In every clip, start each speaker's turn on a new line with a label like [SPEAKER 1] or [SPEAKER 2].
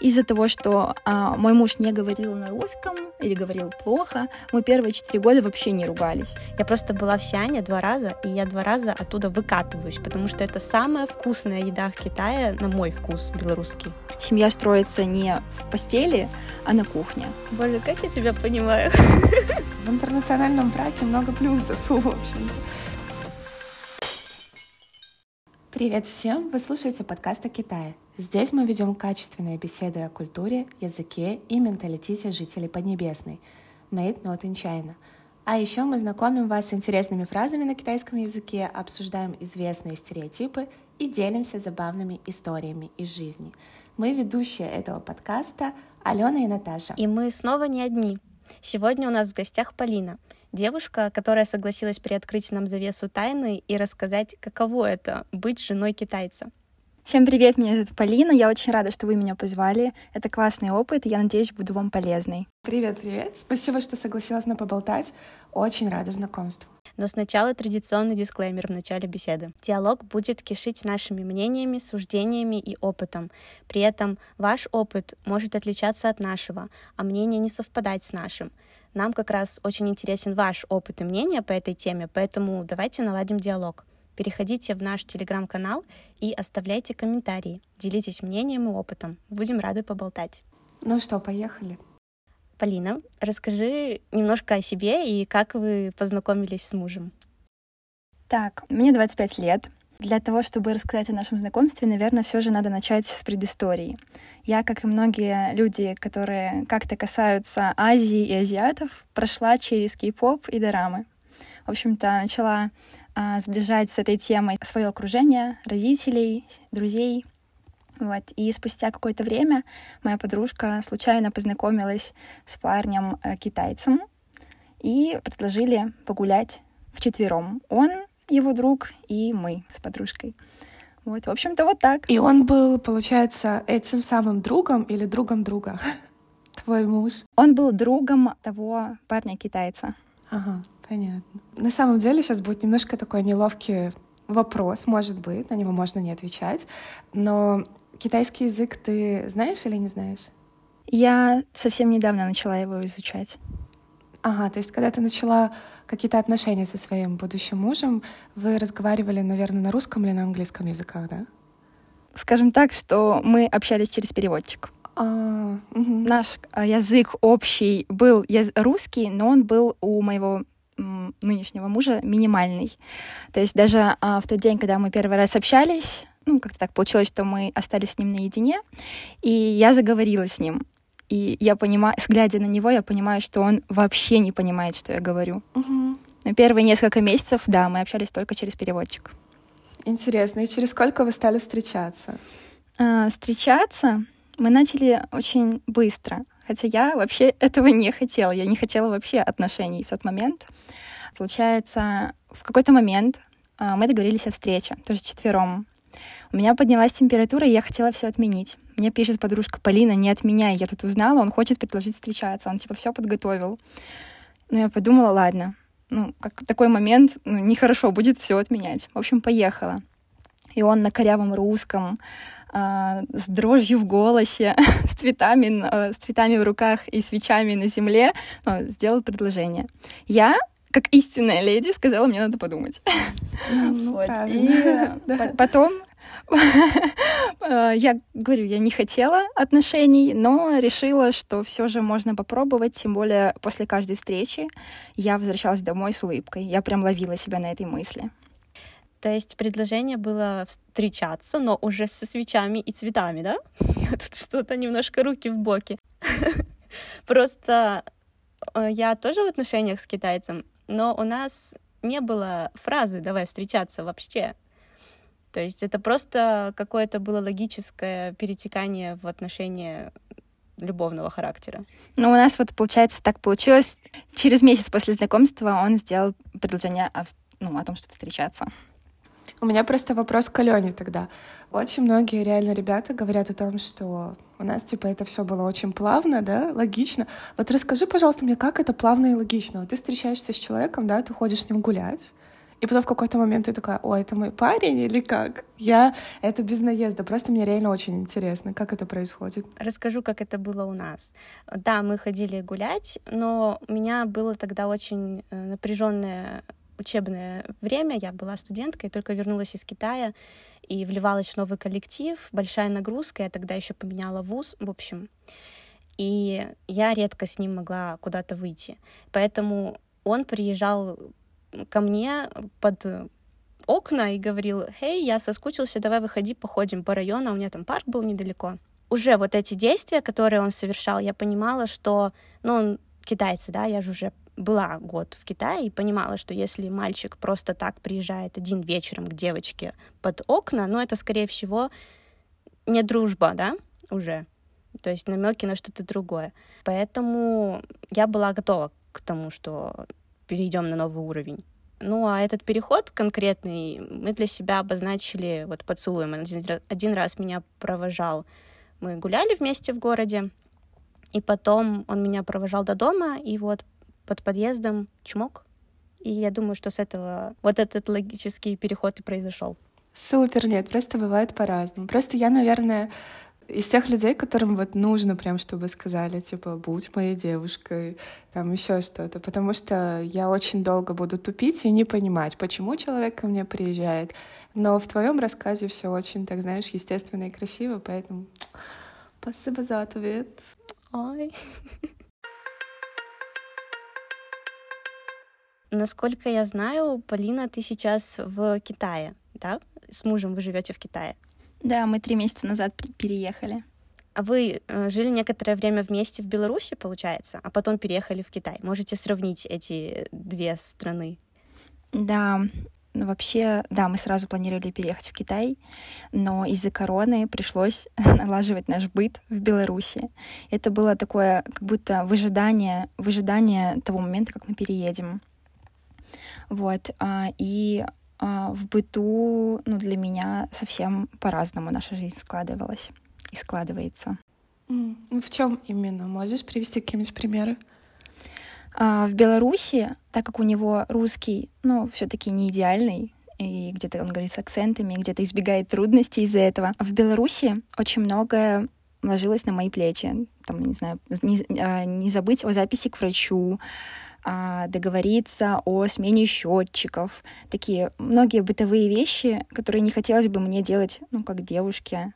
[SPEAKER 1] Из-за того, что а, мой муж не говорил на русском или говорил плохо, мы первые четыре года вообще не ругались.
[SPEAKER 2] Я просто была в Сиане два раза, и я два раза оттуда выкатываюсь, потому что это самая вкусная еда в Китае, на мой вкус, белорусский.
[SPEAKER 1] Семья строится не в постели, а на кухне.
[SPEAKER 2] Боже, как я тебя понимаю.
[SPEAKER 3] В интернациональном браке много плюсов, в общем-то. Привет всем! Вы слушаете подкаст о Китае. Здесь мы ведем качественные беседы о культуре, языке и менталитете жителей Поднебесной. Made not in China. А еще мы знакомим вас с интересными фразами на китайском языке, обсуждаем известные стереотипы и делимся забавными историями из жизни. Мы ведущие этого подкаста Алена и Наташа.
[SPEAKER 2] И мы снова не одни. Сегодня у нас в гостях Полина — девушка, которая согласилась приоткрыть нам завесу тайны и рассказать, каково это — быть женой китайца.
[SPEAKER 1] Всем привет, меня зовут Полина, я очень рада, что вы меня позвали. Это классный опыт, и я надеюсь, буду вам полезной.
[SPEAKER 3] Привет, привет. Спасибо, что согласилась на поболтать. Очень рада знакомству.
[SPEAKER 2] Но сначала традиционный дисклеймер в начале беседы. Диалог будет кишить нашими мнениями, суждениями и опытом. При этом ваш опыт может отличаться от нашего, а мнение не совпадать с нашим. Нам как раз очень интересен ваш опыт и мнение по этой теме, поэтому давайте наладим диалог. Переходите в наш телеграм-канал и оставляйте комментарии. Делитесь мнением и опытом. Будем рады поболтать.
[SPEAKER 3] Ну что, поехали.
[SPEAKER 2] Полина, расскажи немножко о себе и как вы познакомились с мужем.
[SPEAKER 1] Так, мне 25 лет. Для того, чтобы рассказать о нашем знакомстве, наверное, все же надо начать с предыстории. Я, как и многие люди, которые как-то касаются Азии и азиатов, прошла через кей-поп и дорамы. В общем-то, начала а, сближать с этой темой свое окружение, родителей, друзей. Вот. И спустя какое-то время моя подружка случайно познакомилась с парнем э, и предложили погулять вчетвером. Он его друг и мы с подружкой. Вот, в общем-то, вот так.
[SPEAKER 3] И он был, получается, этим самым другом или другом друга? Твой муж?
[SPEAKER 1] Он был другом того парня-китайца.
[SPEAKER 3] Ага, понятно. На самом деле сейчас будет немножко такой неловкий вопрос, может быть, на него можно не отвечать. Но китайский язык ты знаешь или не знаешь?
[SPEAKER 1] Я совсем недавно начала его изучать.
[SPEAKER 3] Ага, то есть когда ты начала какие-то отношения со своим будущим мужем, вы разговаривали, наверное, на русском или на английском языках, да?
[SPEAKER 1] Скажем так, что мы общались через переводчик.
[SPEAKER 3] А, угу.
[SPEAKER 1] Наш а, язык общий был русский, но он был у моего нынешнего мужа минимальный. То есть даже а, в тот день, когда мы первый раз общались, ну, как-то так получилось, что мы остались с ним наедине, и я заговорила с ним. И я понимаю, глядя на него, я понимаю, что он вообще не понимает, что я говорю.
[SPEAKER 3] Угу.
[SPEAKER 1] Но первые несколько месяцев, да, мы общались только через переводчик.
[SPEAKER 3] Интересно. И через сколько вы стали встречаться?
[SPEAKER 1] А, встречаться мы начали очень быстро. Хотя я вообще этого не хотела. Я не хотела вообще отношений в тот момент. Получается, в какой-то момент а, мы договорились о встрече, тоже четвером. У меня поднялась температура, и я хотела все отменить. Мне пишет подружка Полина, не отменяй, я тут узнала, он хочет предложить встречаться, он типа все подготовил. Но я подумала, ладно, ну, как такой момент, ну, нехорошо будет все отменять. В общем, поехала. И он на корявом русском, э, с дрожью в голосе, с цветами, э, с цветами в руках и свечами на земле ну, сделал предложение. Я как истинная леди сказала, мне надо подумать.
[SPEAKER 3] Ну, вот.
[SPEAKER 1] И да. потом Э, я говорю, я не хотела отношений, но решила, что все же можно попробовать, тем более после каждой встречи я возвращалась домой с улыбкой. Я прям ловила себя на этой мысли.
[SPEAKER 2] То есть предложение было встречаться, но уже со свечами и цветами, да? Я тут что-то немножко руки в боки. Просто э, я тоже в отношениях с китайцем, но у нас не было фразы «давай встречаться» вообще. То есть это просто какое-то было логическое перетекание в отношения любовного характера.
[SPEAKER 1] Ну, у нас вот, получается, так получилось. Через месяц после знакомства он сделал предложение о, ну, о том, чтобы встречаться.
[SPEAKER 3] У меня просто вопрос к Алене тогда. Очень многие реально ребята говорят о том, что у нас, типа, это все было очень плавно, да, логично. Вот расскажи, пожалуйста, мне, как это плавно и логично? Вот ты встречаешься с человеком, да, ты ходишь с ним гулять, и потом в какой-то момент ты такая, о, это мой парень или как? Я... Это без наезда, просто мне реально очень интересно, как это происходит.
[SPEAKER 2] Расскажу, как это было у нас. Да, мы ходили гулять, но у меня было тогда очень э, напряженное учебное время, я была студенткой, только вернулась из Китая и вливалась в новый коллектив, большая нагрузка, я тогда еще поменяла вуз, в общем. И я редко с ним могла куда-то выйти. Поэтому он приезжал ко мне под окна и говорил, «Хей, я соскучился, давай выходи, походим по району, у меня там парк был недалеко». Уже вот эти действия, которые он совершал, я понимала, что, ну, он китайцы, да, я же уже была год в Китае и понимала, что если мальчик просто так приезжает один вечером к девочке под окна, ну, это, скорее всего, не дружба, да, уже. То есть намеки на что-то другое. Поэтому я была готова к тому, что перейдем на новый уровень. Ну, а этот переход конкретный мы для себя обозначили вот поцелуем. Один, раз меня провожал, мы гуляли вместе в городе, и потом он меня провожал до дома, и вот под подъездом чмок. И я думаю, что с этого вот этот логический переход и произошел.
[SPEAKER 3] Супер, нет, просто бывает по-разному. Просто я, наверное, из тех людей, которым вот нужно прям, чтобы сказали, типа, будь моей девушкой, там еще что-то, потому что я очень долго буду тупить и не понимать, почему человек ко мне приезжает. Но в твоем рассказе все очень, так знаешь, естественно и красиво, поэтому спасибо за ответ.
[SPEAKER 2] Ой. Насколько я знаю, Полина, ты сейчас в Китае, да? С мужем вы живете в Китае.
[SPEAKER 1] Да, мы три месяца назад переехали.
[SPEAKER 2] А вы э, жили некоторое время вместе в Беларуси, получается, а потом переехали в Китай. Можете сравнить эти две страны?
[SPEAKER 1] Да, ну, вообще, да, мы сразу планировали переехать в Китай, но из-за короны пришлось налаживать наш быт в Беларуси. Это было такое, как будто выжидание, выжидание того момента, как мы переедем. Вот, а, и в быту, ну, для меня совсем по-разному наша жизнь складывалась и складывается.
[SPEAKER 3] Mm. В чем именно? Можешь привести какие-нибудь примеры?
[SPEAKER 1] А, в Беларуси, так как у него русский, ну, все-таки не идеальный, и где-то он говорит с акцентами, где-то избегает трудностей из-за этого. В Беларуси очень многое ложилось на мои плечи. Там, не знаю, не, а, не забыть о записи к врачу, а, договориться о смене счетчиков, такие многие бытовые вещи, которые не хотелось бы мне делать, ну, как девушке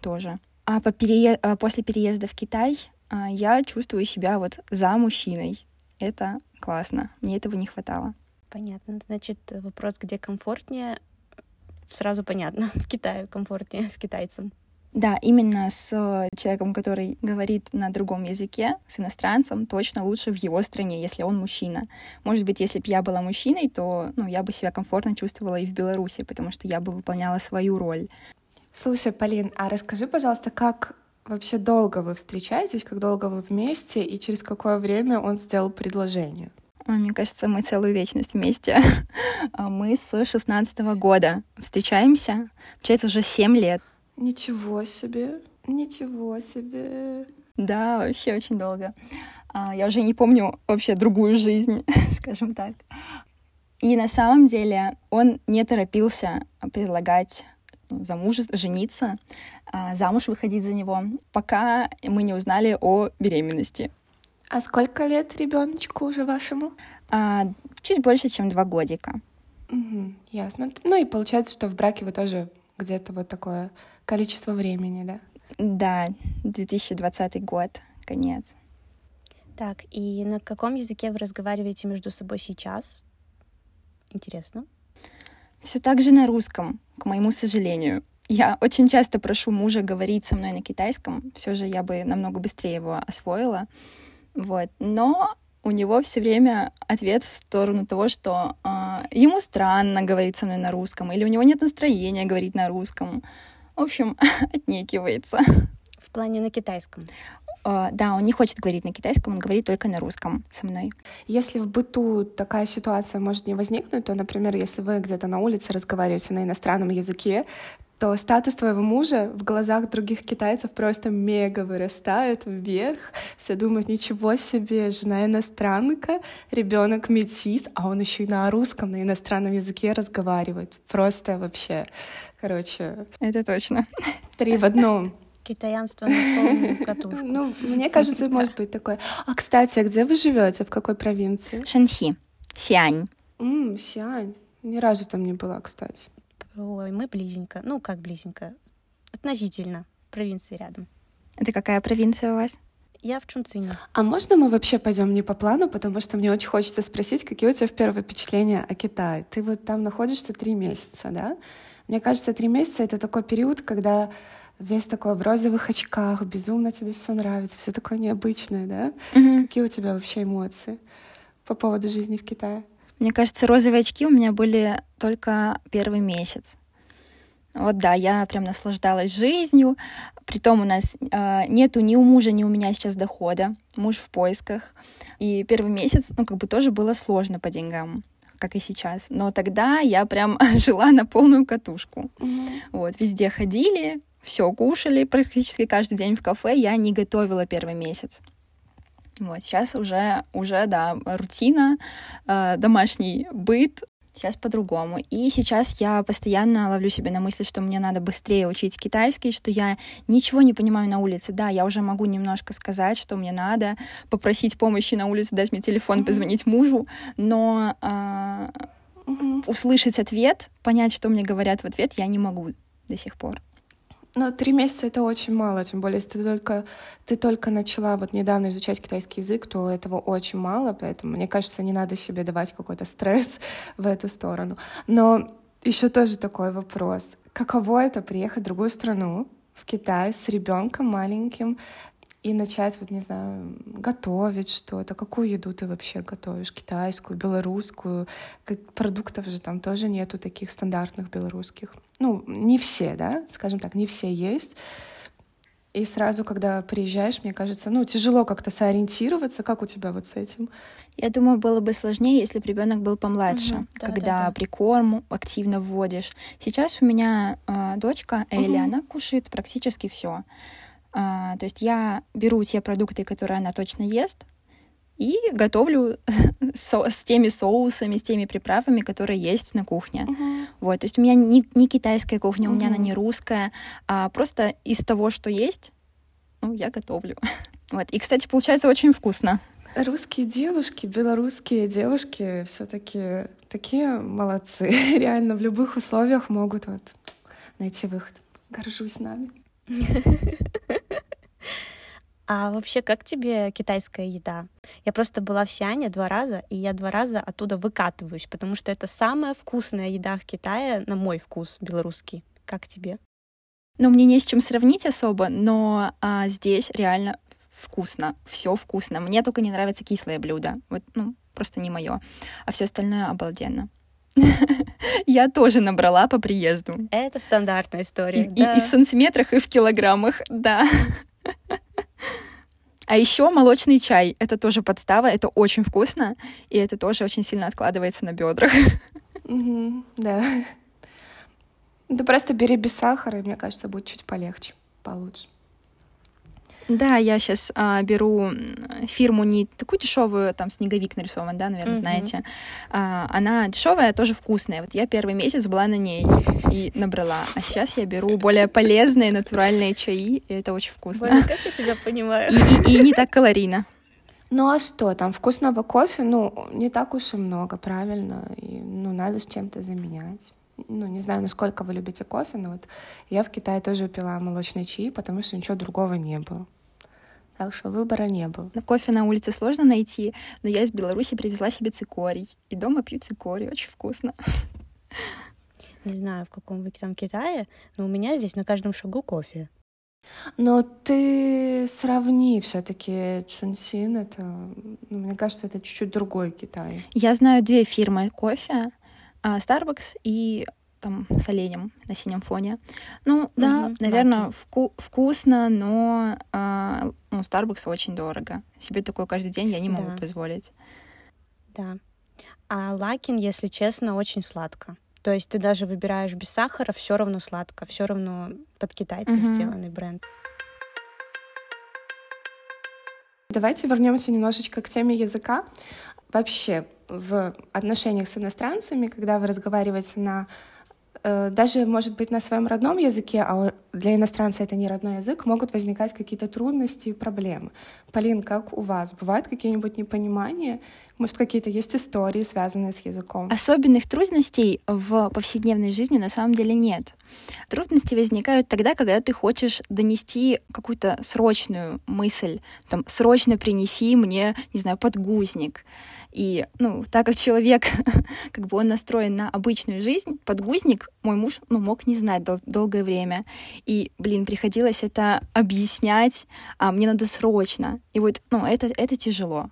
[SPEAKER 1] тоже. А по перее... А после переезда в Китай а, я чувствую себя вот за мужчиной. Это классно. Мне этого не хватало.
[SPEAKER 2] Понятно. Значит, вопрос, где комфортнее, сразу понятно. В Китае комфортнее с китайцем.
[SPEAKER 1] Да, именно с э, человеком, который говорит на другом языке, с иностранцем, точно лучше в его стране, если он мужчина. Может быть, если бы я была мужчиной, то ну, я бы себя комфортно чувствовала и в Беларуси, потому что я бы выполняла свою роль.
[SPEAKER 3] Слушай, Полин, а расскажи, пожалуйста, как вообще долго вы встречаетесь, как долго вы вместе, и через какое время он сделал предложение?
[SPEAKER 1] Мне кажется, мы целую вечность вместе. А мы с 16 года встречаемся. Получается, уже 7 лет.
[SPEAKER 3] Ничего себе, ничего себе.
[SPEAKER 1] Да, вообще очень долго. А, я уже не помню вообще другую жизнь, скажем так. И на самом деле он не торопился предлагать ну, замуж, жениться, а, замуж выходить за него, пока мы не узнали о беременности.
[SPEAKER 3] А сколько лет ребеночку уже вашему?
[SPEAKER 1] А, чуть больше, чем два годика.
[SPEAKER 3] Угу, ясно. Ну и получается, что в браке вы тоже где-то вот такое количество времени, да?
[SPEAKER 1] Да, 2020 год, конец.
[SPEAKER 2] Так, и на каком языке вы разговариваете между собой сейчас? Интересно.
[SPEAKER 1] Все так же на русском, к моему сожалению. Я очень часто прошу мужа говорить со мной на китайском, все же я бы намного быстрее его освоила. Вот. Но у него все время ответ в сторону того, что э, ему странно говорить со мной на русском, или у него нет настроения говорить на русском. В общем, отнекивается.
[SPEAKER 2] В плане на китайском?
[SPEAKER 1] Uh, да, он не хочет говорить на китайском, он говорит только на русском со мной.
[SPEAKER 3] Если в быту такая ситуация может не возникнуть, то, например, если вы где-то на улице разговариваете на иностранном языке, то статус твоего мужа в глазах других китайцев просто мега вырастает вверх. Все думают, ничего себе, жена иностранка, ребенок метис, а он еще и на русском, на иностранном языке разговаривает. Просто вообще, короче...
[SPEAKER 1] Это точно.
[SPEAKER 3] Три в одном.
[SPEAKER 2] Китаянство на полную катушку.
[SPEAKER 3] Ну, мне кажется, может быть такое. А, кстати, а где вы живете? В какой провинции?
[SPEAKER 1] Шанси, Сиань.
[SPEAKER 3] Сиань. Ни разу там не была, кстати.
[SPEAKER 2] Ой, мы близенько. Ну, как близенько? Относительно. Провинции рядом.
[SPEAKER 1] Это какая провинция у вас?
[SPEAKER 2] Я в Чунцине.
[SPEAKER 3] А можно мы вообще пойдем не по плану, потому что мне очень хочется спросить, какие у тебя первые впечатления о Китае? Ты вот там находишься три месяца, да? Мне кажется, три месяца — это такой период, когда весь такой в розовых очках, безумно тебе все нравится, все такое необычное, да?
[SPEAKER 1] Мгм.
[SPEAKER 3] Какие у тебя вообще эмоции по поводу жизни в Китае?
[SPEAKER 1] Мне кажется, розовые очки у меня были только первый месяц. Вот да, я прям наслаждалась жизнью. Притом у нас э, нету ни у мужа, ни у меня сейчас дохода. Муж в поисках. И первый месяц, ну, как бы тоже было сложно по деньгам, как и сейчас. Но тогда я прям жила на полную катушку. Вот, везде ходили, все кушали практически каждый день в кафе. Я не готовила первый месяц. Вот, сейчас уже, уже, да, рутина, э, домашний быт, сейчас по-другому. И сейчас я постоянно ловлю себя на мысли, что мне надо быстрее учить китайский, что я ничего не понимаю на улице. Да, я уже могу немножко сказать, что мне надо, попросить помощи на улице, дать мне телефон,
[SPEAKER 3] Мгм.
[SPEAKER 1] позвонить мужу, но э,
[SPEAKER 3] Мгм.
[SPEAKER 1] услышать ответ, понять, что мне говорят в ответ, я не могу до сих пор.
[SPEAKER 3] Ну, три месяца — это очень мало, тем более, если ты только, ты только начала вот недавно изучать китайский язык, то этого очень мало, поэтому, мне кажется, не надо себе давать какой-то стресс в эту сторону. Но еще тоже такой вопрос. Каково это приехать в другую страну, в Китай, с ребенком маленьким, и начать, вот, не знаю, готовить что-то. Какую еду ты вообще готовишь? Китайскую, белорусскую? Как, продуктов же там тоже нету таких стандартных белорусских. Ну, не все, да, скажем так, не все есть. И сразу, когда приезжаешь, мне кажется, ну, тяжело как-то сориентироваться. Как у тебя вот с этим?
[SPEAKER 1] Я думаю, было бы сложнее, если бы ребенок был помладше,
[SPEAKER 2] Мгм, да,
[SPEAKER 1] когда
[SPEAKER 2] да, да.
[SPEAKER 1] прикорм активно вводишь. Сейчас у меня э, дочка Элли,
[SPEAKER 3] Мгм.
[SPEAKER 1] она кушает практически все. то есть я беру те продукты, которые она точно ест, и готовлю со- с теми соусами, с теми приправами, которые есть на кухне. Вот, то есть у меня не, не китайская кухня, у меня она не русская, а просто из того, что есть, ну, я готовлю. Вот. И, кстати, получается очень вкусно.
[SPEAKER 3] Русские девушки, белорусские девушки все-таки такие молодцы. Реально в любых условиях могут вот найти выход. Горжусь нами.
[SPEAKER 2] А вообще, как тебе китайская еда? Я просто была в Сиане два раза, и я два раза оттуда выкатываюсь, потому что это самая вкусная еда в Китае, на мой вкус, белорусский. Как тебе?
[SPEAKER 1] Ну, мне не с чем сравнить особо, но а, здесь реально вкусно, все вкусно. Мне только не нравятся кислые блюда. Вот, ну, просто не мое. А все остальное обалденно. Я тоже набрала по приезду.
[SPEAKER 2] Это стандартная история.
[SPEAKER 1] и-
[SPEAKER 2] да.
[SPEAKER 1] и в сантиметрах, и в килограммах, да. А еще молочный чай. Это тоже подстава, это очень вкусно, и это тоже очень сильно откладывается на бедрах.
[SPEAKER 3] Да. Да просто бери без сахара, и мне кажется, будет чуть полегче, получше.
[SPEAKER 1] Да, я сейчас беру м, фирму не такую дешевую, там снеговик нарисован, да, наверное,
[SPEAKER 2] Мгм.
[SPEAKER 1] знаете. А, она дешевая, тоже вкусная. Вот я первый месяц была на ней и набрала. А сейчас я беру более полезные натуральные чаи, и это очень вкусно.
[SPEAKER 2] Боже, как я тебя понимаю.
[SPEAKER 1] И, и- и не так калорийно.
[SPEAKER 3] Ну а что, там вкусного кофе, ну, не так уж и много, правильно? И, ну, надо с чем-то заменять. Ну, не знаю, насколько вы любите кофе, но вот я в Китае тоже пила молочный чай, потому что ничего другого не было. Так что выбора не было.
[SPEAKER 1] Но кофе на улице сложно найти, но я из Беларуси привезла себе цикорий. И дома пью цикорий, очень вкусно.
[SPEAKER 2] Не знаю, в каком вы там Китае, но у меня здесь на каждом шагу кофе.
[SPEAKER 3] Но ты сравни все-таки Чунсин, это, ну, мне кажется, это чуть-чуть другой Китай.
[SPEAKER 1] Я знаю две фирмы кофе, Starbucks и там с оленем на синем фоне. Ну, да,
[SPEAKER 2] Мгм,
[SPEAKER 1] наверное, вку- вкусно, но а, ну, Starbucks очень дорого. Себе такое каждый день я не могу
[SPEAKER 2] Да.
[SPEAKER 1] позволить.
[SPEAKER 2] Да. А лакин, если честно, очень сладко. То есть ты даже выбираешь без сахара, все равно сладко, все равно под китайцев mm-hmm. сделанный бренд.
[SPEAKER 3] Давайте вернемся немножечко к теме языка. Вообще в отношениях с иностранцами, когда вы разговариваете на Э, даже, может быть, на своем родном языке, а для иностранца это не родной язык, могут возникать какие-то трудности и проблемы. Полин, как у вас? Бывают какие-нибудь непонимания? Может, какие-то есть истории, связанные с языком?
[SPEAKER 1] Особенных трудностей в повседневной жизни на самом деле нет. Трудности возникают тогда, когда ты хочешь донести какую-то срочную мысль. Там, срочно принеси мне, не знаю, подгузник и, ну, так как человек, как бы он настроен на обычную жизнь, подгузник мой муж, ну, мог не знать дол- долгое время. И, блин, приходилось это объяснять, а мне надо срочно. И вот, ну, это, это тяжело.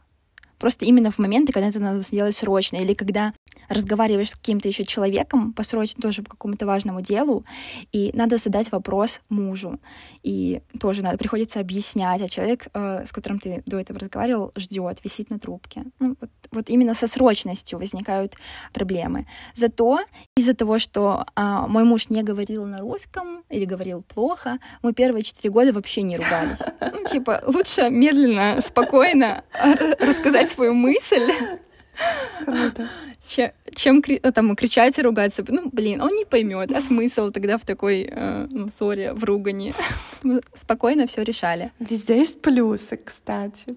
[SPEAKER 1] Просто именно в моменты, когда это надо сделать срочно, или когда разговариваешь с каким-то еще человеком по срочно тоже по какому-то важному делу, и надо задать вопрос мужу. И тоже надо, приходится объяснять, а человек, э, с которым ты до этого разговаривал, ждет, висит на трубке. Ну, вот, вот именно со срочностью возникают проблемы. Зато из-за того, что э, мой муж не говорил на русском или говорил плохо, мы первые четыре года вообще не ругались. Ну, типа, лучше медленно, спокойно рассказать свою мысль,
[SPEAKER 3] Круто.
[SPEAKER 1] Чем, чем э, там кричать и ругаться? Ну, блин, он не поймет. А смысл тогда в такой, э, ну, ссоре, в ругани? Спокойно все решали.
[SPEAKER 3] Везде есть плюсы, кстати.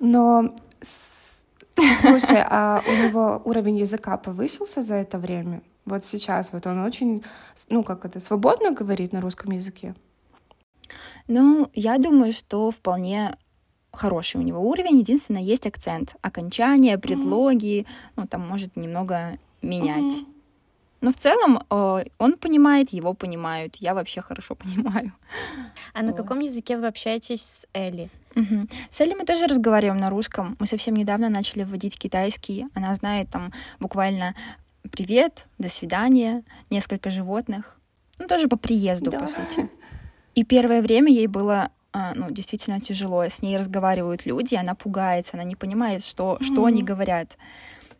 [SPEAKER 3] Но слушай, а у него уровень языка повысился за это время? Вот сейчас вот он очень, ну, как это, свободно говорит на русском языке?
[SPEAKER 1] Ну, я думаю, что вполне хороший у него уровень, единственное, есть акцент. Окончания, предлоги, mm-hmm. ну, там может немного менять. Mm-hmm. Но в целом э, он понимает, его понимают. Я вообще хорошо понимаю.
[SPEAKER 2] А вот. на каком языке вы общаетесь с Элли?
[SPEAKER 1] Угу. С Элли мы тоже разговариваем на русском. Мы совсем недавно начали вводить китайский. Она знает там буквально привет, до свидания, несколько животных. Ну, тоже по приезду, да. по сути. И первое время ей было ну, действительно тяжело. С ней разговаривают люди, она пугается, она не понимает, что, mm-hmm. что они говорят.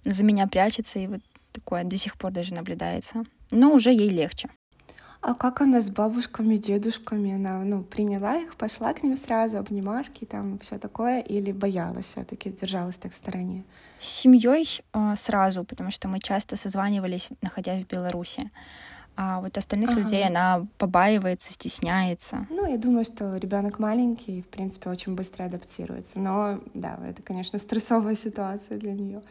[SPEAKER 1] За меня прячется, и вот такое до сих пор даже наблюдается. Но уже ей легче.
[SPEAKER 3] А как она с бабушками, дедушками? Она ну, приняла их, пошла к ним сразу, обнимашки, там все такое, или боялась все-таки, держалась так в стороне?
[SPEAKER 1] С семьей э, сразу, потому что мы часто созванивались, находясь в Беларуси а вот остальных ага. людей она побаивается, стесняется.
[SPEAKER 3] Ну, я думаю, что ребенок маленький, в принципе, очень быстро адаптируется. Но да, это, конечно, стрессовая ситуация для нее.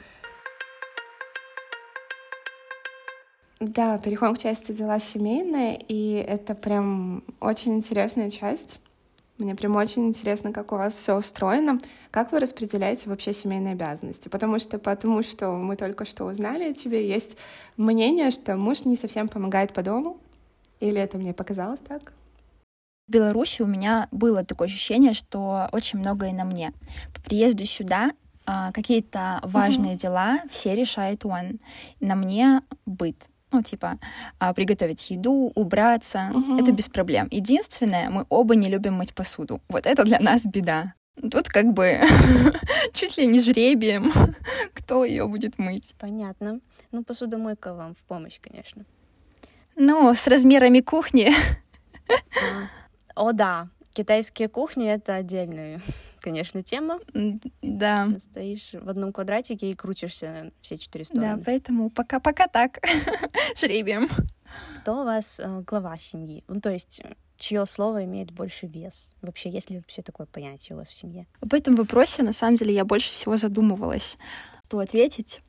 [SPEAKER 3] Да, переходим к части дела семейные, и это прям очень интересная часть. Мне прям очень интересно, как у вас все устроено, как вы распределяете вообще семейные обязанности, потому что потому что мы только что узнали о тебе, есть мнение, что муж не совсем помогает по дому, или это мне показалось так?
[SPEAKER 1] В Беларуси у меня было такое ощущение, что очень многое на мне. По приезду сюда а, какие-то важные mm-hmm. дела все решает он. На мне быт ну, типа, а, приготовить еду, убраться. Угу. Это без проблем. Единственное, мы оба не любим мыть посуду. Вот это для нас беда. Тут как бы чуть ли не жребием, кто ее будет мыть.
[SPEAKER 2] Понятно. Ну, посудомойка вам в помощь, конечно.
[SPEAKER 1] Ну, с размерами кухни.
[SPEAKER 2] А. О, да. Китайские кухни — это отдельная конечно, тема.
[SPEAKER 1] Да.
[SPEAKER 2] Стоишь в одном квадратике и крутишься все четыре стороны.
[SPEAKER 1] Да, поэтому пока, пока так, жребием.
[SPEAKER 2] Кто у вас э, глава семьи? Ну, то есть чье слово имеет больше вес? Вообще, есть ли вообще такое понятие у вас в семье?
[SPEAKER 1] Об этом вопросе, на самом деле, я больше всего задумывалась. Что ответить?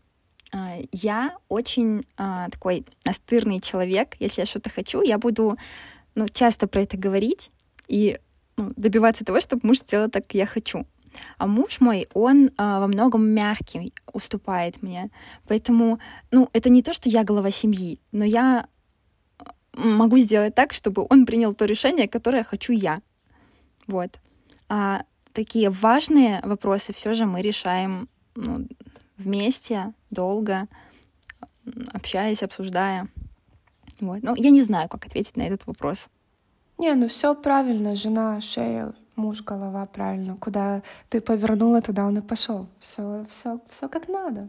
[SPEAKER 1] А, я очень а, такой настырный человек. Если я что-то хочу, я буду ну, часто про это говорить и ну, добиваться того, чтобы муж сделал так, как я хочу. А муж мой, он а, во многом мягкий, уступает мне. Поэтому, ну, это не то, что я глава семьи, но я могу сделать так, чтобы он принял то решение, которое хочу я. Вот. А такие важные вопросы все же мы решаем ну, вместе, долго, общаясь, обсуждая. Вот. Но я не знаю, как ответить на этот вопрос.
[SPEAKER 3] Не, ну все правильно, жена, шея, муж, голова, правильно. Куда ты повернула, туда он и пошел. Все, все, все как надо.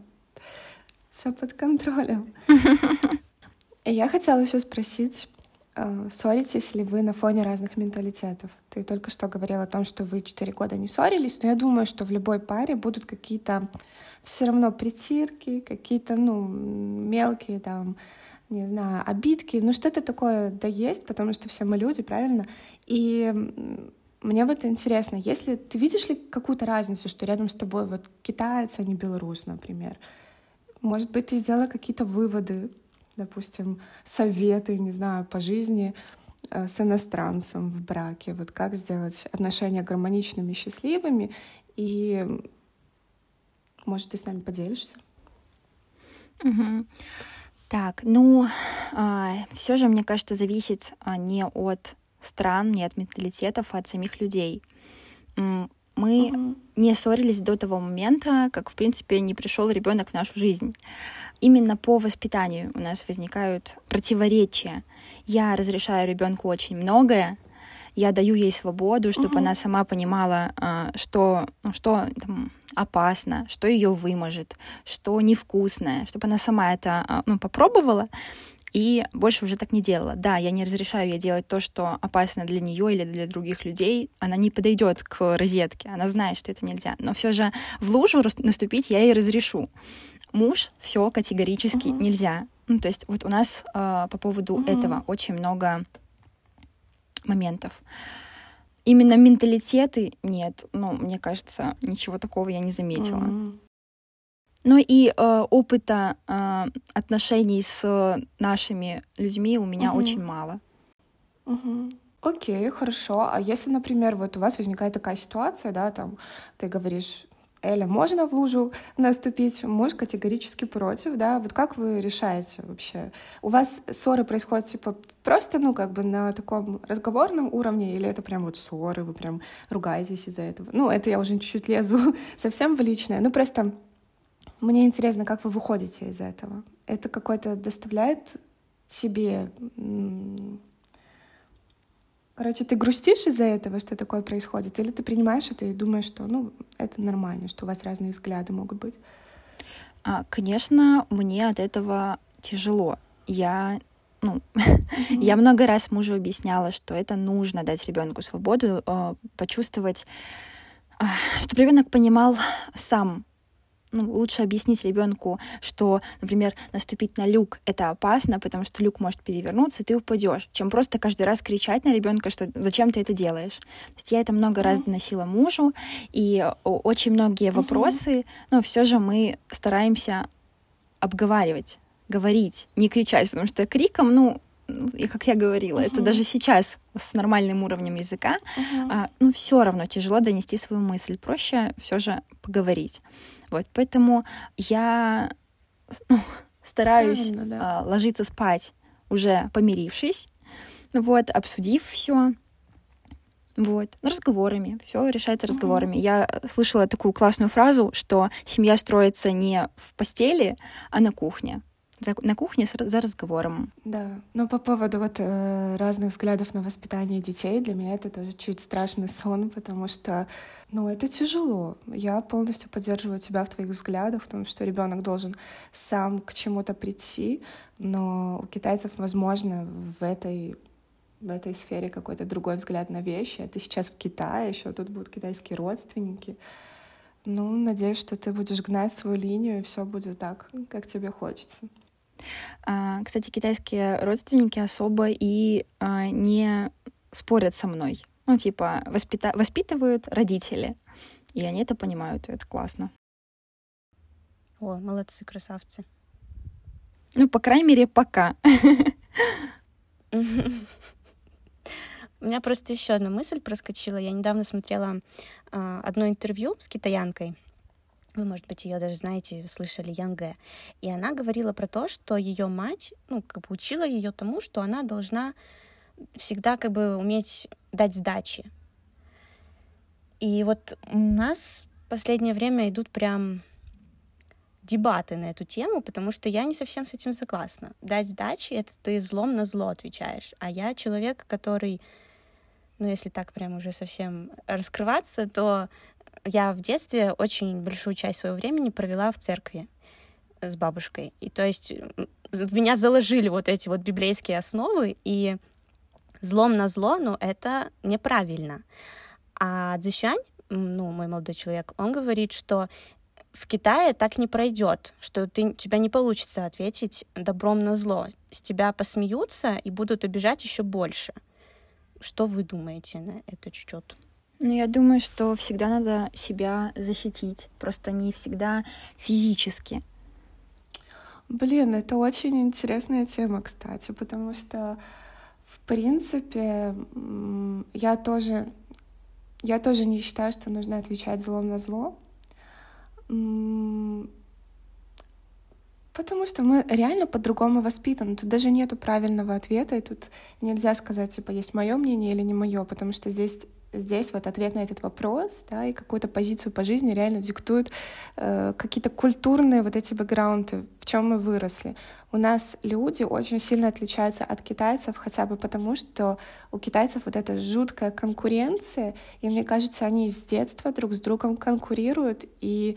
[SPEAKER 3] Все под контролем. Я хотела еще спросить, э, ссоритесь ли вы на фоне разных менталитетов? Ты только что говорила о том, что вы четыре года не ссорились, но я думаю, что в любой паре будут какие-то все равно притирки, какие-то, ну, мелкие там, не знаю, обидки, ну что-то такое да есть, потому что все мы люди, правильно? И мне вот интересно, если ты видишь ли какую-то разницу, что рядом с тобой вот китаец, а не белорус, например? Может быть, ты сделала какие-то выводы допустим, советы, не знаю, по жизни э, с иностранцем в браке, вот как сделать отношения гармоничными, счастливыми, и, может, ты с нами поделишься?
[SPEAKER 1] Угу. Так, ну, а, все же, мне кажется, зависит а, не от стран, не от менталитетов, а от самих людей. Мы угу. не ссорились до того момента, как, в принципе, не пришел ребенок в нашу жизнь именно по воспитанию у нас возникают противоречия. Я разрешаю ребенку очень многое, я даю ей свободу, чтобы угу. она сама понимала, а, что, ну, что там, опасно, что ее выможет, что невкусное, чтобы она сама это а, ну, попробовала и больше уже так не делала. Да, я не разрешаю ей делать то, что опасно для нее или для других людей. Она не подойдет к розетке, она знает, что это нельзя. Но все же в лужу наступить я ей разрешу муж все категорически uh-huh. нельзя. Ну, то есть вот у нас э, по поводу uh-huh. этого очень много моментов. Именно менталитеты нет. Ну, мне кажется, ничего такого я не заметила. Uh-huh. Ну и э, опыта э, отношений с нашими людьми у меня uh-huh. очень мало.
[SPEAKER 3] Uh-huh. Окей, хорошо. А если, например, вот у вас возникает такая ситуация, да, там ты говоришь, Эля, можно в лужу наступить? Муж категорически против, да? Вот как вы решаете вообще? У вас ссоры происходят, типа, просто, ну, как бы на таком разговорном уровне, или это прям вот ссоры, вы прям ругаетесь из-за этого? Ну, это я уже чуть-чуть лезу совсем в личное. Ну, просто мне интересно, как вы выходите из этого? Это какой-то доставляет себе Короче, ты грустишь из-за этого, что такое происходит, или ты принимаешь это и думаешь, что ну, это нормально, что у вас разные взгляды могут быть?
[SPEAKER 1] А, конечно, мне от этого тяжело. Я ну, mm-hmm. я много раз мужу объясняла, что это нужно дать ребенку свободу, э, почувствовать, э, чтобы ребенок понимал сам, ну, лучше объяснить ребенку, что, например, наступить на люк это опасно, потому что люк может перевернуться, и ты упадешь, чем просто каждый раз кричать на ребенка, что зачем ты это делаешь. То есть я это много mm-hmm. раз доносила мужу, и очень многие вопросы, mm-hmm. но все же мы стараемся обговаривать, говорить, не кричать, потому что криком, ну, и как я говорила, uh-huh. это даже сейчас с нормальным уровнем языка, uh-huh. а, ну все равно тяжело донести свою мысль. Проще все же поговорить. Вот, поэтому я ну, стараюсь да. а, ложиться спать уже помирившись, вот, обсудив все. Вот, разговорами, все решается разговорами. Mm-hmm. Я слышала такую классную фразу, что семья строится не в постели, а на кухне за, на кухне за разговором.
[SPEAKER 3] Да, но по поводу вот э, разных взглядов на воспитание детей, для меня это тоже чуть страшный сон, потому что, ну, это тяжело. Я полностью поддерживаю тебя в твоих взглядах, в том, что ребенок должен сам к чему-то прийти, но у китайцев, возможно, в этой в этой сфере какой-то другой взгляд на вещи. Это сейчас в Китае, еще тут будут китайские родственники. Ну, надеюсь, что ты будешь гнать свою линию, и все будет так, как тебе хочется.
[SPEAKER 1] А, кстати, китайские родственники особо и а, не спорят со мной. Ну, типа, воспита... воспитывают родители. И они это понимают, и это классно.
[SPEAKER 2] О, молодцы, красавцы.
[SPEAKER 1] Ну, по крайней мере, пока.
[SPEAKER 2] У меня просто еще одна мысль проскочила. Я недавно смотрела э, одно интервью с китаянкой. Вы, может быть, ее даже знаете, слышали Янге. И она говорила про то, что ее мать, ну, как бы учила ее тому, что она должна всегда как бы уметь дать сдачи. И вот у нас в последнее время идут прям дебаты на эту тему, потому что я не совсем с этим согласна. Дать сдачи — это ты злом на зло отвечаешь, а я человек, который, ну, если так прям уже совсем раскрываться, то я в детстве очень большую часть своего времени провела в церкви с бабушкой. И то есть в меня заложили вот эти вот библейские основы, и злом на зло, ну, это неправильно. А Цзишюань, ну, мой молодой человек, он говорит, что в Китае так не пройдет, что ты, тебя не получится ответить добром на зло. С тебя посмеются и будут обижать еще больше. Что вы думаете на этот счет?
[SPEAKER 1] Ну, я думаю, что всегда надо себя защитить. Просто не всегда физически.
[SPEAKER 3] Блин, это очень интересная тема, кстати, потому что, в принципе, я тоже, я тоже не считаю, что нужно отвечать злом на зло. Потому что мы реально по-другому воспитаны. Тут даже нету правильного ответа, и тут нельзя сказать, типа, есть мое мнение или не мое, потому что здесь здесь вот ответ на этот вопрос, да, и какую-то позицию по жизни реально диктуют э, какие-то культурные вот эти бэкграунды, в чем мы выросли. У нас люди очень сильно отличаются от китайцев, хотя бы потому, что у китайцев вот эта жуткая конкуренция, и мне кажется, они с детства друг с другом конкурируют, и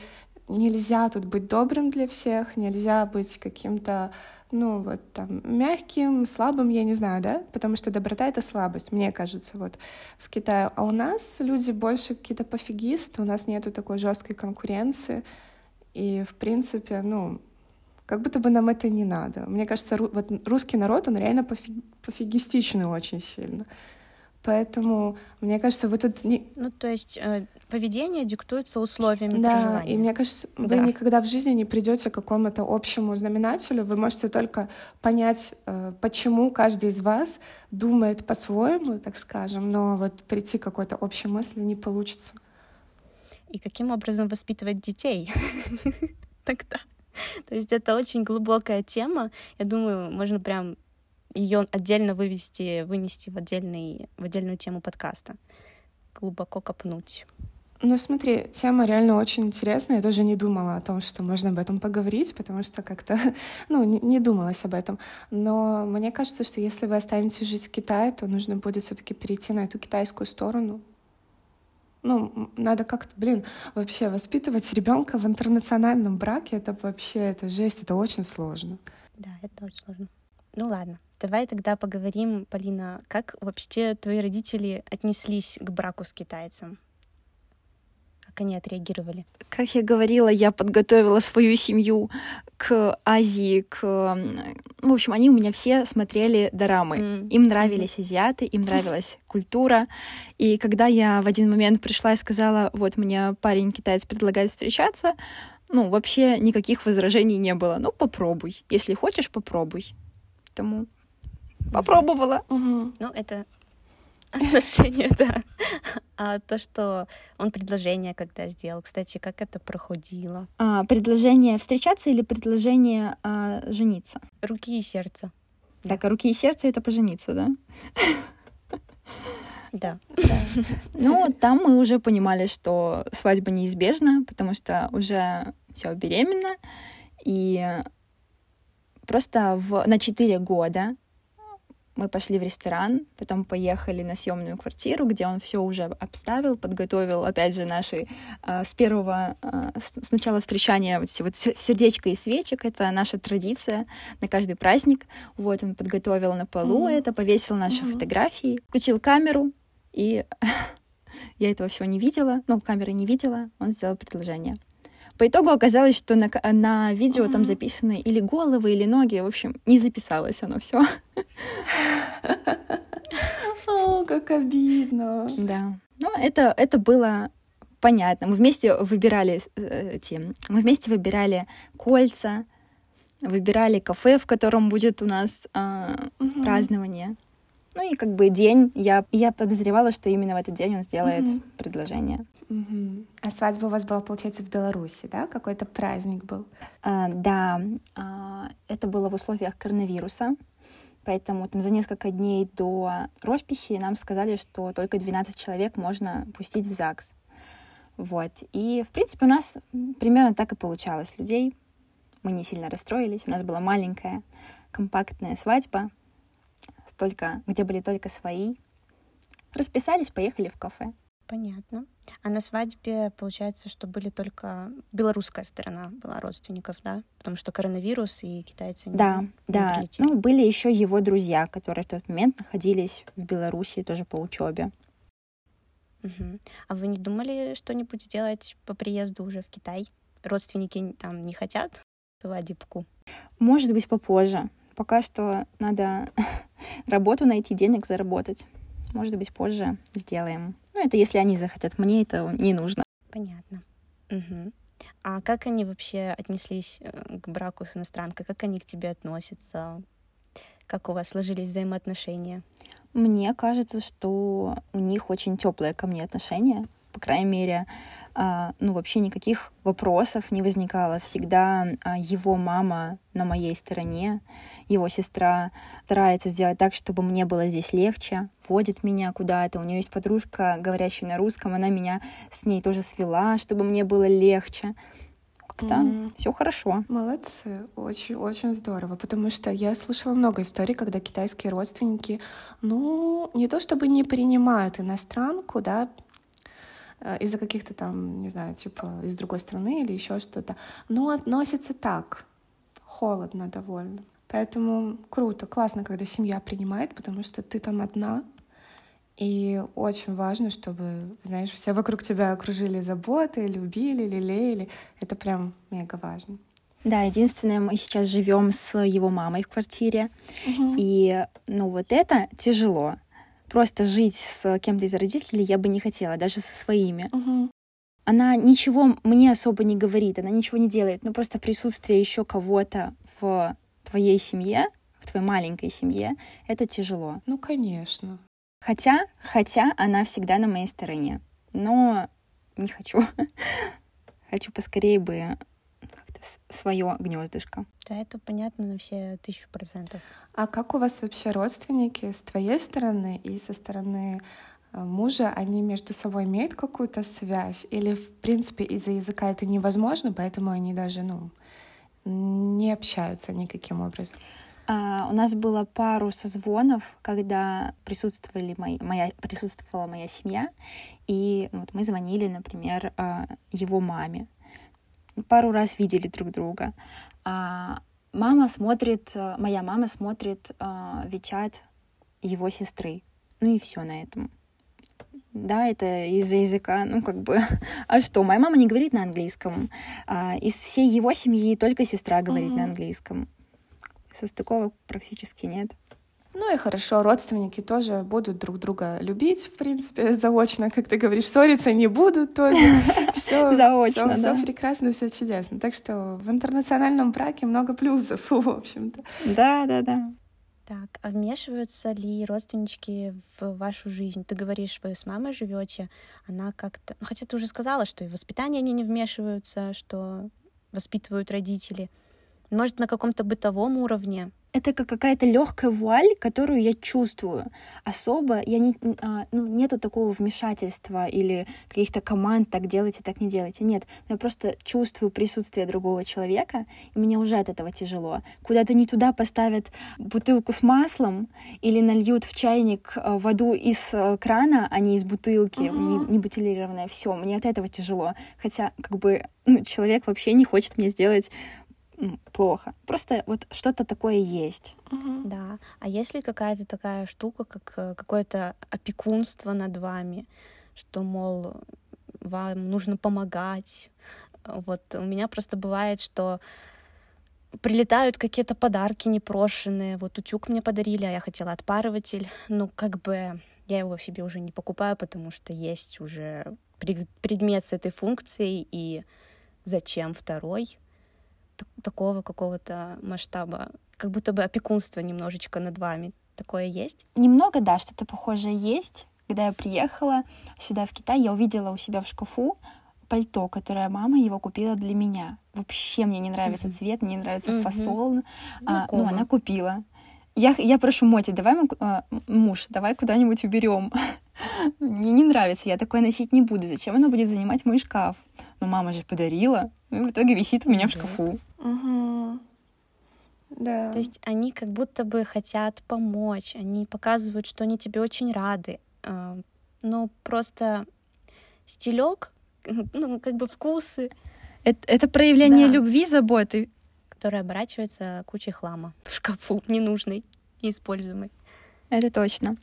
[SPEAKER 3] нельзя тут быть добрым для всех, нельзя быть каким-то ну, вот там, мягким, слабым, я не знаю, да, потому что доброта — это слабость, мне кажется, вот в Китае. А у нас люди больше какие-то пофигисты, у нас нету такой жесткой конкуренции, и, в принципе, ну, как будто бы нам это не надо. Мне кажется, ру, вот русский народ, он реально пофиг, пофигистичный очень сильно. Поэтому, мне кажется, вы тут... Не...
[SPEAKER 2] Ну, то есть э, поведение диктуется условиями
[SPEAKER 3] да,
[SPEAKER 2] проживания.
[SPEAKER 3] и мне кажется, да. вы никогда в жизни не придете к какому-то общему знаменателю. Вы можете только понять, э, почему каждый из вас думает по-своему, так скажем, но вот прийти к какой-то общей мысли не получится.
[SPEAKER 2] И каким образом воспитывать детей тогда? То есть это очень глубокая тема. Я думаю, можно прям ее отдельно вывести, вынести в, отдельный, в отдельную тему подкаста. Глубоко копнуть.
[SPEAKER 3] Ну, смотри, тема реально очень интересная. Я тоже не думала о том, что можно об этом поговорить, потому что как-то, ну, не, не думалась об этом. Но мне кажется, что если вы останетесь жить в Китае, то нужно будет все-таки перейти на эту китайскую сторону. Ну, надо как-то, блин, вообще воспитывать ребенка в интернациональном браке, это вообще, это жесть, это очень сложно.
[SPEAKER 2] Да, это очень сложно. Ну ладно, давай тогда поговорим, Полина, как вообще твои родители отнеслись к браку с китайцем? Как они отреагировали?
[SPEAKER 1] Как я говорила, я подготовила свою семью к Азии, к... В общем, они у меня все смотрели дорамы. Mm. Им нравились mm-hmm. азиаты, им нравилась культура. И когда я в один момент пришла и сказала, вот мне парень китаец предлагает встречаться, ну, вообще никаких возражений не было. Ну, попробуй. Если хочешь, попробуй поэтому попробовала.
[SPEAKER 2] Угу. Ну, это отношения, да. А то, что он предложение когда сделал, кстати, как это проходило?
[SPEAKER 1] А, предложение встречаться или предложение а, жениться?
[SPEAKER 2] Руки и сердце.
[SPEAKER 1] Так, а руки и сердце это пожениться, да?
[SPEAKER 2] Да.
[SPEAKER 1] Ну, там мы уже понимали, что свадьба неизбежна, потому что уже все беременна, и Просто в, на 4 года мы пошли в ресторан, потом поехали на съемную квартиру, где он все уже обставил, подготовил, опять же, наши э, с первого, э, с начала встречания вот, вот сердечко и свечек, это наша традиция на каждый праздник. Вот он подготовил на полу mm-hmm. это, повесил наши mm-hmm. фотографии, включил камеру, и я этого всего не видела, ну, камеры не видела, он сделал предложение. По итогу оказалось, что на, на видео mm-hmm. там записаны или головы, или ноги. В общем, не записалось оно все.
[SPEAKER 3] О, как обидно.
[SPEAKER 1] Да. Ну, это, это было понятно. Мы вместе выбирали э, эти... Мы вместе выбирали кольца, выбирали кафе, в котором будет у нас э, угу. празднование. Ну и как бы день. Я, я подозревала, что именно в этот день он сделает угу. предложение.
[SPEAKER 3] Угу. А свадьба у вас была, получается, в Беларуси, да? Какой-то праздник был?
[SPEAKER 1] А, да, а, это было в условиях коронавируса. Поэтому там за несколько дней до росписи нам сказали, что только 12 человек можно пустить в ЗАГС. Вот. И, в принципе, у нас примерно так и получалось людей. Мы не сильно расстроились. У нас была маленькая, компактная свадьба, только, где были только свои. Расписались, поехали в кафе.
[SPEAKER 2] Понятно. А на свадьбе, получается, что были только белорусская сторона была родственников, да? Потому что коронавирус и китайцы не
[SPEAKER 1] Да,
[SPEAKER 2] не
[SPEAKER 1] да.
[SPEAKER 2] прилетели.
[SPEAKER 1] Ну, были еще его друзья, которые в тот момент находились в Беларуси тоже по учебе.
[SPEAKER 2] Мгм. А вы не думали что-нибудь сделать по приезду уже в Китай? Родственники там не хотят свадебку?
[SPEAKER 1] Может быть, попозже. Пока что надо работу найти, денег заработать. Может быть, позже сделаем. Ну, это если они захотят. Мне это не нужно.
[SPEAKER 2] Понятно. Мгм. А как они вообще отнеслись э, к браку с иностранкой? Как они к тебе относятся? Как у вас сложились взаимоотношения?
[SPEAKER 1] Мне кажется, что у них очень теплые ко мне отношения. По крайней мере, а, ну, вообще никаких вопросов не возникало. Всегда а, его мама на моей стороне, его сестра старается сделать так, чтобы мне было здесь легче, водит меня куда-то. У нее есть подружка, говорящая на русском, она меня с ней тоже свела, чтобы мне было легче. Как-то
[SPEAKER 3] Мгм.
[SPEAKER 1] все хорошо.
[SPEAKER 3] Молодцы, очень-очень здорово, потому что я слышала много историй, когда китайские родственники, ну, не то чтобы не принимают иностранку, да, из-за каких-то там, не знаю, типа из другой страны или еще что-то, но относятся так, холодно довольно. Поэтому круто, классно, когда семья принимает, потому что ты там одна, и очень важно, чтобы, знаешь, все вокруг тебя окружили заботой, любили, лелеяли. Это прям мега важно.
[SPEAKER 1] Да, единственное, мы сейчас живем с его мамой в квартире. И, ну, вот это тяжело. Просто жить с кем-то из родителей я бы не хотела, даже со своими.
[SPEAKER 3] Мгм.
[SPEAKER 1] Она ничего мне особо не говорит, она ничего не делает, но просто присутствие еще кого-то в твоей семье, в твоей маленькой семье, это тяжело.
[SPEAKER 3] Ну, конечно.
[SPEAKER 1] Хотя, хотя она всегда на моей стороне, но не хочу. Хочу поскорее бы свое гнездышко.
[SPEAKER 2] Да, это понятно на все тысячу процентов.
[SPEAKER 3] А как у вас вообще родственники с твоей стороны и со стороны э, мужа, они между собой имеют какую-то связь? Или, в принципе, из-за языка это невозможно, поэтому они даже, ну, не общаются никаким образом?
[SPEAKER 1] А, у нас было пару созвонов, когда присутствовали мои, моя, присутствовала моя семья, и вот мы звонили, например, а, его маме. Пару раз видели друг друга. А мама смотрит, а, моя мама смотрит а, Вичат его сестры. Ну и все на этом. Да, это из-за языка, ну как бы. А что, моя мама не говорит на английском. А, из всей его семьи только сестра говорит на
[SPEAKER 3] Мгм.
[SPEAKER 1] английском. Состыковок практически нет.
[SPEAKER 3] Ну и хорошо, родственники тоже будут друг друга любить, в принципе, заочно, как ты говоришь, ссориться не будут тоже. Все
[SPEAKER 1] Заочно,
[SPEAKER 3] все
[SPEAKER 1] да.
[SPEAKER 3] прекрасно, все чудесно. Так что в интернациональном браке много плюсов, в общем-то.
[SPEAKER 1] Да, да, да.
[SPEAKER 2] Так, а вмешиваются ли родственнички в вашу жизнь? Ты говоришь, вы с мамой живете, она как-то... Ну, хотя ты уже сказала, что и в воспитание они не вмешиваются, что воспитывают родители. Может, на каком-то бытовом уровне?
[SPEAKER 1] Это как какая-то легкая вуаль, которую я чувствую. Особо я не, а, ну, нету такого вмешательства или каких-то команд так делайте, так не делайте. Нет, но я просто чувствую присутствие другого человека, и мне уже от этого тяжело. Куда-то не туда поставят бутылку с маслом или нальют в чайник а, воду из а, крана, а не из бутылки,
[SPEAKER 3] Мгм.
[SPEAKER 1] не, не бутилированная. Все, мне от этого тяжело. Хотя, как бы, ну, человек вообще не хочет мне сделать плохо. Просто вот что-то такое есть.
[SPEAKER 2] Да. А есть ли какая-то такая штука, как э, какое-то опекунство над вами, что, мол, вам нужно помогать? Вот у меня просто бывает, что прилетают какие-то подарки непрошенные. Вот утюг мне подарили, а я хотела отпарыватель. Ну, как бы я его себе уже не покупаю, потому что есть уже пред- предмет с этой функцией, и зачем второй? Так- Такого какого-то масштаба, как будто бы опекунство немножечко над вами. Такое есть?
[SPEAKER 1] Немного, да, что-то похожее есть. Когда я приехала сюда, в Китай, я увидела у себя в шкафу пальто, которое мама его купила для меня. Вообще мне не нравится
[SPEAKER 2] Мгм.
[SPEAKER 1] цвет, мне не нравится
[SPEAKER 2] Мгм.
[SPEAKER 1] фасон. А, ну, она купила. Я, я прошу Моти, давай мы, а, муж, давай куда-нибудь уберем. Мне не нравится, я такое носить не буду. Зачем она будет занимать мой шкаф? Но мама же подарила. Ну, и в итоге висит у меня в шкафу.
[SPEAKER 3] Мгм. Да.
[SPEAKER 2] То есть они как будто бы хотят помочь, они показывают, что они тебе очень рады. А, Но просто стилек, ну, как бы вкусы.
[SPEAKER 1] Это, это проявление да. любви, заботы.
[SPEAKER 2] Которая оборачивается кучей хлама в шкафу, ненужной, неиспользуемой.
[SPEAKER 1] Это точно.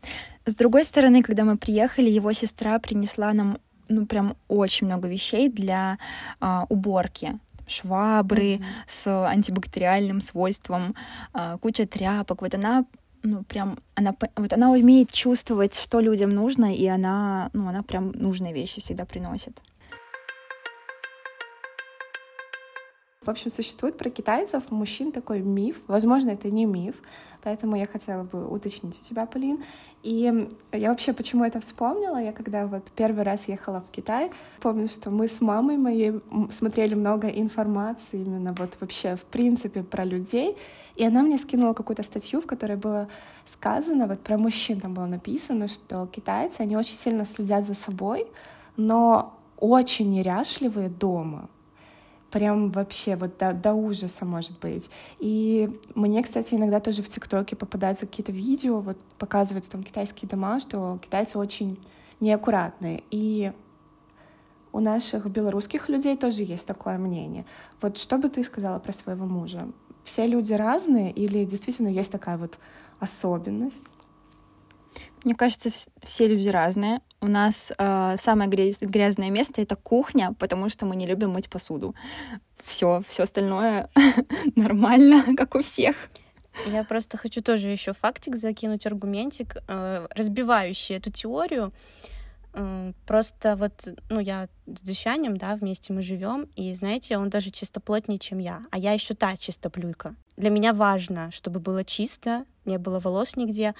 [SPEAKER 1] С другой стороны, когда мы приехали, его сестра принесла нам ну прям очень много вещей для а, уборки швабры mm-hmm. с антибактериальным свойством, а, куча тряпок. Вот она ну, прям, она, вот она умеет чувствовать, что людям нужно, и она, ну, она прям нужные вещи всегда приносит.
[SPEAKER 3] В общем, существует про китайцев мужчин такой миф. Возможно, это не миф, поэтому я хотела бы уточнить у тебя, Полин. И я вообще почему это вспомнила? Я когда вот первый раз ехала в Китай, помню, что мы с мамой моей смотрели много информации именно вот вообще в принципе про людей, и она мне скинула какую-то статью, в которой было сказано, вот про мужчин там было написано, что китайцы, они очень сильно следят за собой, но очень неряшливые дома прям вообще вот до, до ужаса может быть. И мне, кстати, иногда тоже в ТикТоке попадаются какие-то видео, вот показываются там китайские дома, что китайцы очень неаккуратные. И у наших белорусских людей тоже есть такое мнение. Вот что бы ты сказала про своего мужа? Все люди разные или действительно есть такая вот особенность?
[SPEAKER 1] Мне кажется, все люди разные. У нас э, самое грязное место это кухня, потому что мы не любим мыть посуду. Все, все остальное нормально, как у всех.
[SPEAKER 2] Я просто хочу тоже еще фактик закинуть, аргументик, э, разбивающий эту теорию. Э, просто вот, ну, я с Дыщанем, да, вместе мы живем, и, знаете, он даже чистоплотнее, чем я, а я еще та чистоплюйка. Для меня важно, чтобы было чисто, не было волос нигде,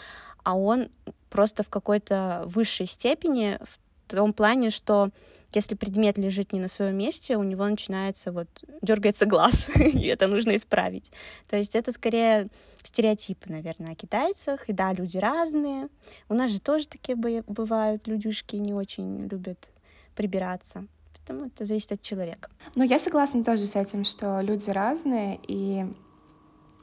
[SPEAKER 2] а он просто в какой-то высшей степени, в том плане, что если предмет лежит не на своем месте, у него начинается вот дергается глаз, и это нужно исправить. То есть это скорее стереотипы, наверное, о китайцах. И да, люди разные. У нас же тоже такие бывают людюшки не очень любят прибираться. Поэтому это зависит от человека.
[SPEAKER 3] Ну, я согласна тоже с этим, что люди разные, и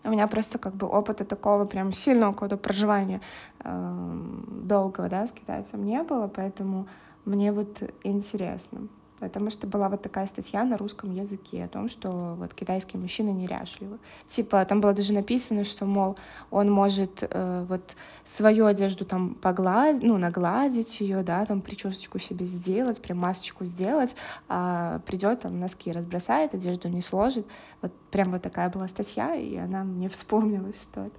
[SPEAKER 3] у меня просто как бы опыта такого прям сильного какого-то проживания э, долгого, да, с китайцем не было, поэтому мне вот интересно. Потому что была вот такая статья на русском языке о том, что вот китайские мужчины неряшливы. Типа там было даже написано, что, мол, он может э, вот свою одежду там погладить, ну, нагладить ее, да, там причесочку себе сделать, прям масочку сделать, а придет там носки разбросает, одежду не сложит. Вот прям вот такая была статья, и она мне вспомнилась что-то.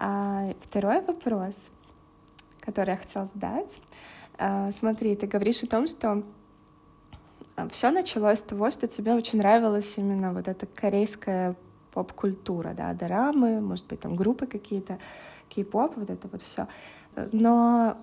[SPEAKER 3] А второй вопрос, который я хотела задать. А, смотри, ты говоришь о том, что все началось с того, что тебе очень нравилась именно вот эта корейская поп-культура, да, дорамы, может быть, там группы какие-то, кей-поп, вот это вот все. Но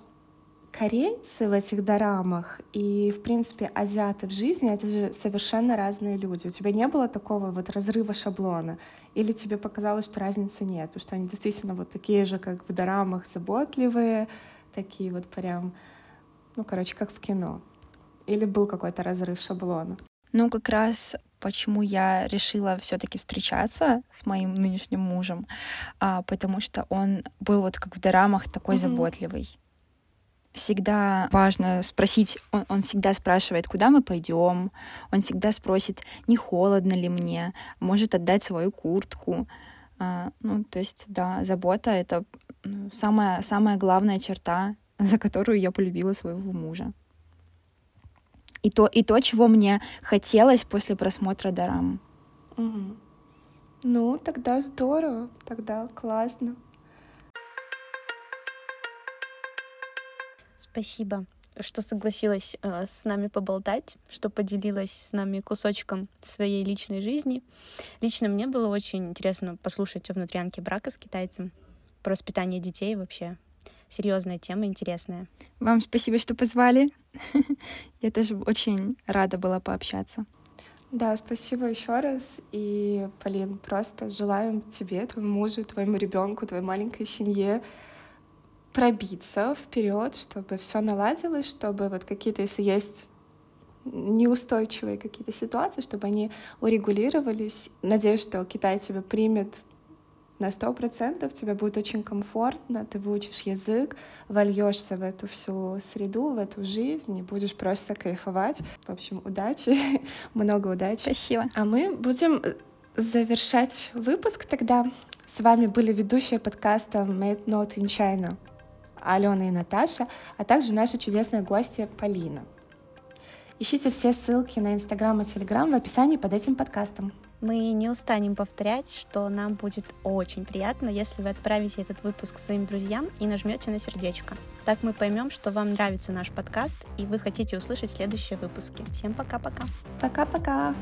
[SPEAKER 3] корейцы в этих дорамах и, в принципе, азиаты в жизни — это же совершенно разные люди. У тебя не было такого вот разрыва шаблона? Или тебе показалось, что разницы нет, что они действительно вот такие же, как в дорамах, заботливые, такие вот прям, ну, короче, как в кино? Или был какой-то разрыв шаблона?
[SPEAKER 1] Ну, как раз почему я решила все-таки встречаться с моим нынешним мужем, а, потому что он был вот как в дорамах такой mm-hmm. заботливый. Всегда важно спросить, он, он всегда спрашивает, куда мы пойдем, он всегда спросит, не холодно ли мне, может отдать свою куртку. А, ну, то есть, да, забота — это самая, самая главная черта, за которую я полюбила своего мужа и то, и то, чего мне хотелось после просмотра Дорам.
[SPEAKER 3] Угу. Ну, тогда здорово, тогда классно.
[SPEAKER 2] Спасибо, что согласилась э, с нами поболтать, что поделилась с нами кусочком своей личной жизни. Лично мне было очень интересно послушать о внутрянке брака с китайцем, про воспитание детей вообще серьезная тема, интересная.
[SPEAKER 1] Вам спасибо, что позвали. Я тоже очень рада была пообщаться.
[SPEAKER 3] Да, спасибо еще раз. И, Полин, просто желаем тебе, твоему мужу, твоему ребенку, твоей маленькой семье пробиться вперед, чтобы все наладилось, чтобы вот какие-то, если есть неустойчивые какие-то ситуации, чтобы они урегулировались. Надеюсь, что Китай тебя примет на сто процентов тебе будет очень комфортно, ты выучишь язык, вольешься в эту всю среду, в эту жизнь и будешь просто кайфовать. В общем, удачи, много удачи.
[SPEAKER 1] Спасибо.
[SPEAKER 3] А мы будем завершать выпуск тогда. С вами были ведущие подкаста Made Not in China Алена и Наташа, а также наши чудесные гости Полина. Ищите все ссылки на Инстаграм и Телеграм в описании под этим подкастом.
[SPEAKER 2] Мы не устанем повторять, что нам будет очень приятно, если вы отправите этот выпуск своим друзьям и нажмете на сердечко. Так мы поймем, что вам нравится наш подкаст и вы хотите услышать следующие выпуски. Всем пока-пока.
[SPEAKER 3] Пока-пока.